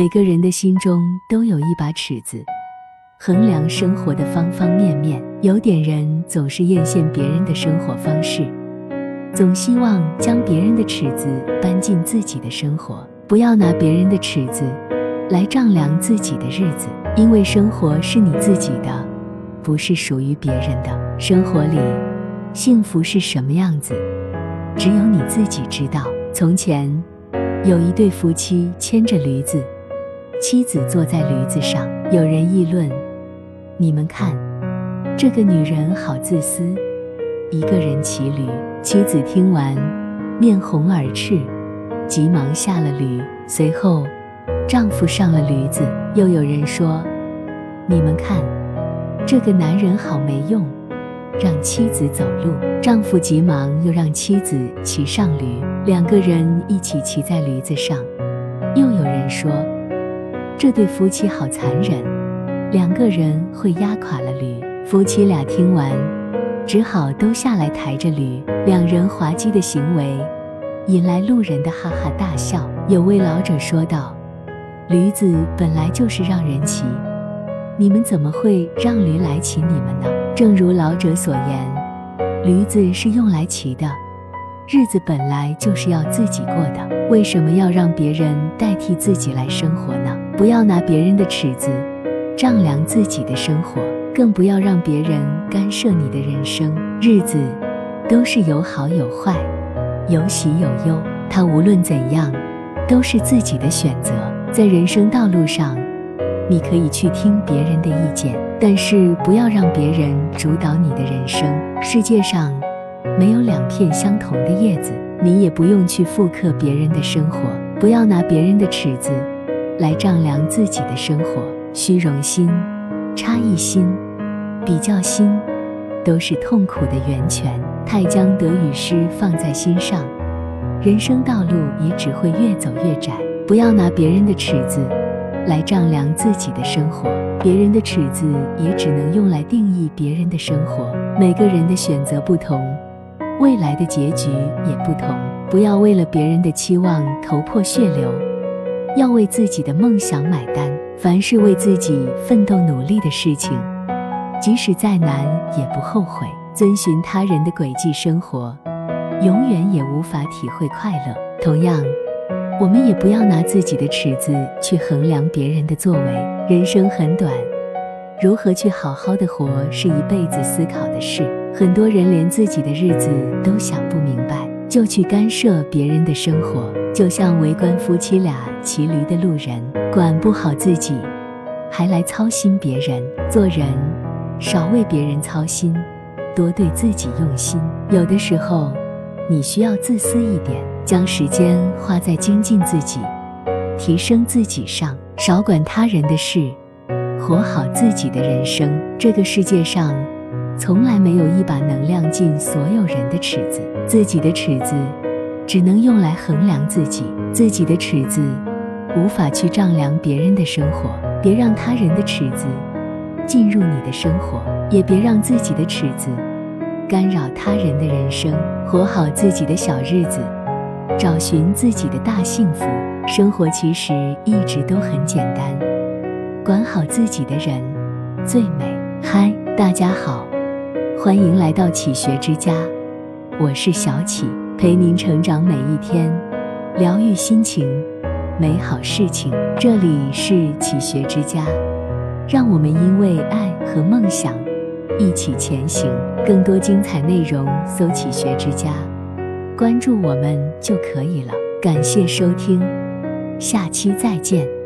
每个人的心中都有一把尺子，衡量生活的方方面面。有点人总是艳羡别人的生活方式，总希望将别人的尺子搬进自己的生活。不要拿别人的尺子来丈量自己的日子，因为生活是你自己的，不是属于别人的。生活里，幸福是什么样子，只有你自己知道。从前，有一对夫妻牵着驴子。妻子坐在驴子上，有人议论：“你们看，这个女人好自私，一个人骑驴。”妻子听完，面红耳赤，急忙下了驴。随后，丈夫上了驴子。又有人说：“你们看，这个男人好没用，让妻子走路。”丈夫急忙又让妻子骑上驴，两个人一起骑在驴子上。又有人说。这对夫妻好残忍，两个人会压垮了驴。夫妻俩听完，只好都下来抬着驴。两人滑稽的行为引来路人的哈哈大笑。有位老者说道：“驴子本来就是让人骑，你们怎么会让驴来骑你们呢？”正如老者所言，驴子是用来骑的，日子本来就是要自己过的，为什么要让别人代替自己来生活呢？不要拿别人的尺子丈量自己的生活，更不要让别人干涉你的人生。日子都是有好有坏，有喜有忧，它无论怎样都是自己的选择。在人生道路上，你可以去听别人的意见，但是不要让别人主导你的人生。世界上没有两片相同的叶子，你也不用去复刻别人的生活。不要拿别人的尺子。来丈量自己的生活，虚荣心、差异心、比较心，都是痛苦的源泉。太将得与失放在心上，人生道路也只会越走越窄。不要拿别人的尺子来丈量自己的生活，别人的尺子也只能用来定义别人的生活。每个人的选择不同，未来的结局也不同。不要为了别人的期望头破血流。要为自己的梦想买单。凡是为自己奋斗努力的事情，即使再难也不后悔。遵循他人的轨迹生活，永远也无法体会快乐。同样，我们也不要拿自己的尺子去衡量别人的作为。人生很短，如何去好好的活，是一辈子思考的事。很多人连自己的日子都想不明白，就去干涉别人的生活。就像围观夫妻俩骑驴的路人，管不好自己，还来操心别人。做人少为别人操心，多对自己用心。有的时候，你需要自私一点，将时间花在精进自己、提升自己上，少管他人的事，活好自己的人生。这个世界上，从来没有一把能量进所有人的尺子，自己的尺子。只能用来衡量自己，自己的尺子无法去丈量别人的生活。别让他人的尺子进入你的生活，也别让自己的尺子干扰他人的人生。活好自己的小日子，找寻自己的大幸福。生活其实一直都很简单，管好自己的人最美。嗨，大家好，欢迎来到启学之家，我是小启。陪您成长每一天，疗愈心情，美好事情。这里是启学之家，让我们因为爱和梦想一起前行。更多精彩内容，搜“启学之家”，关注我们就可以了。感谢收听，下期再见。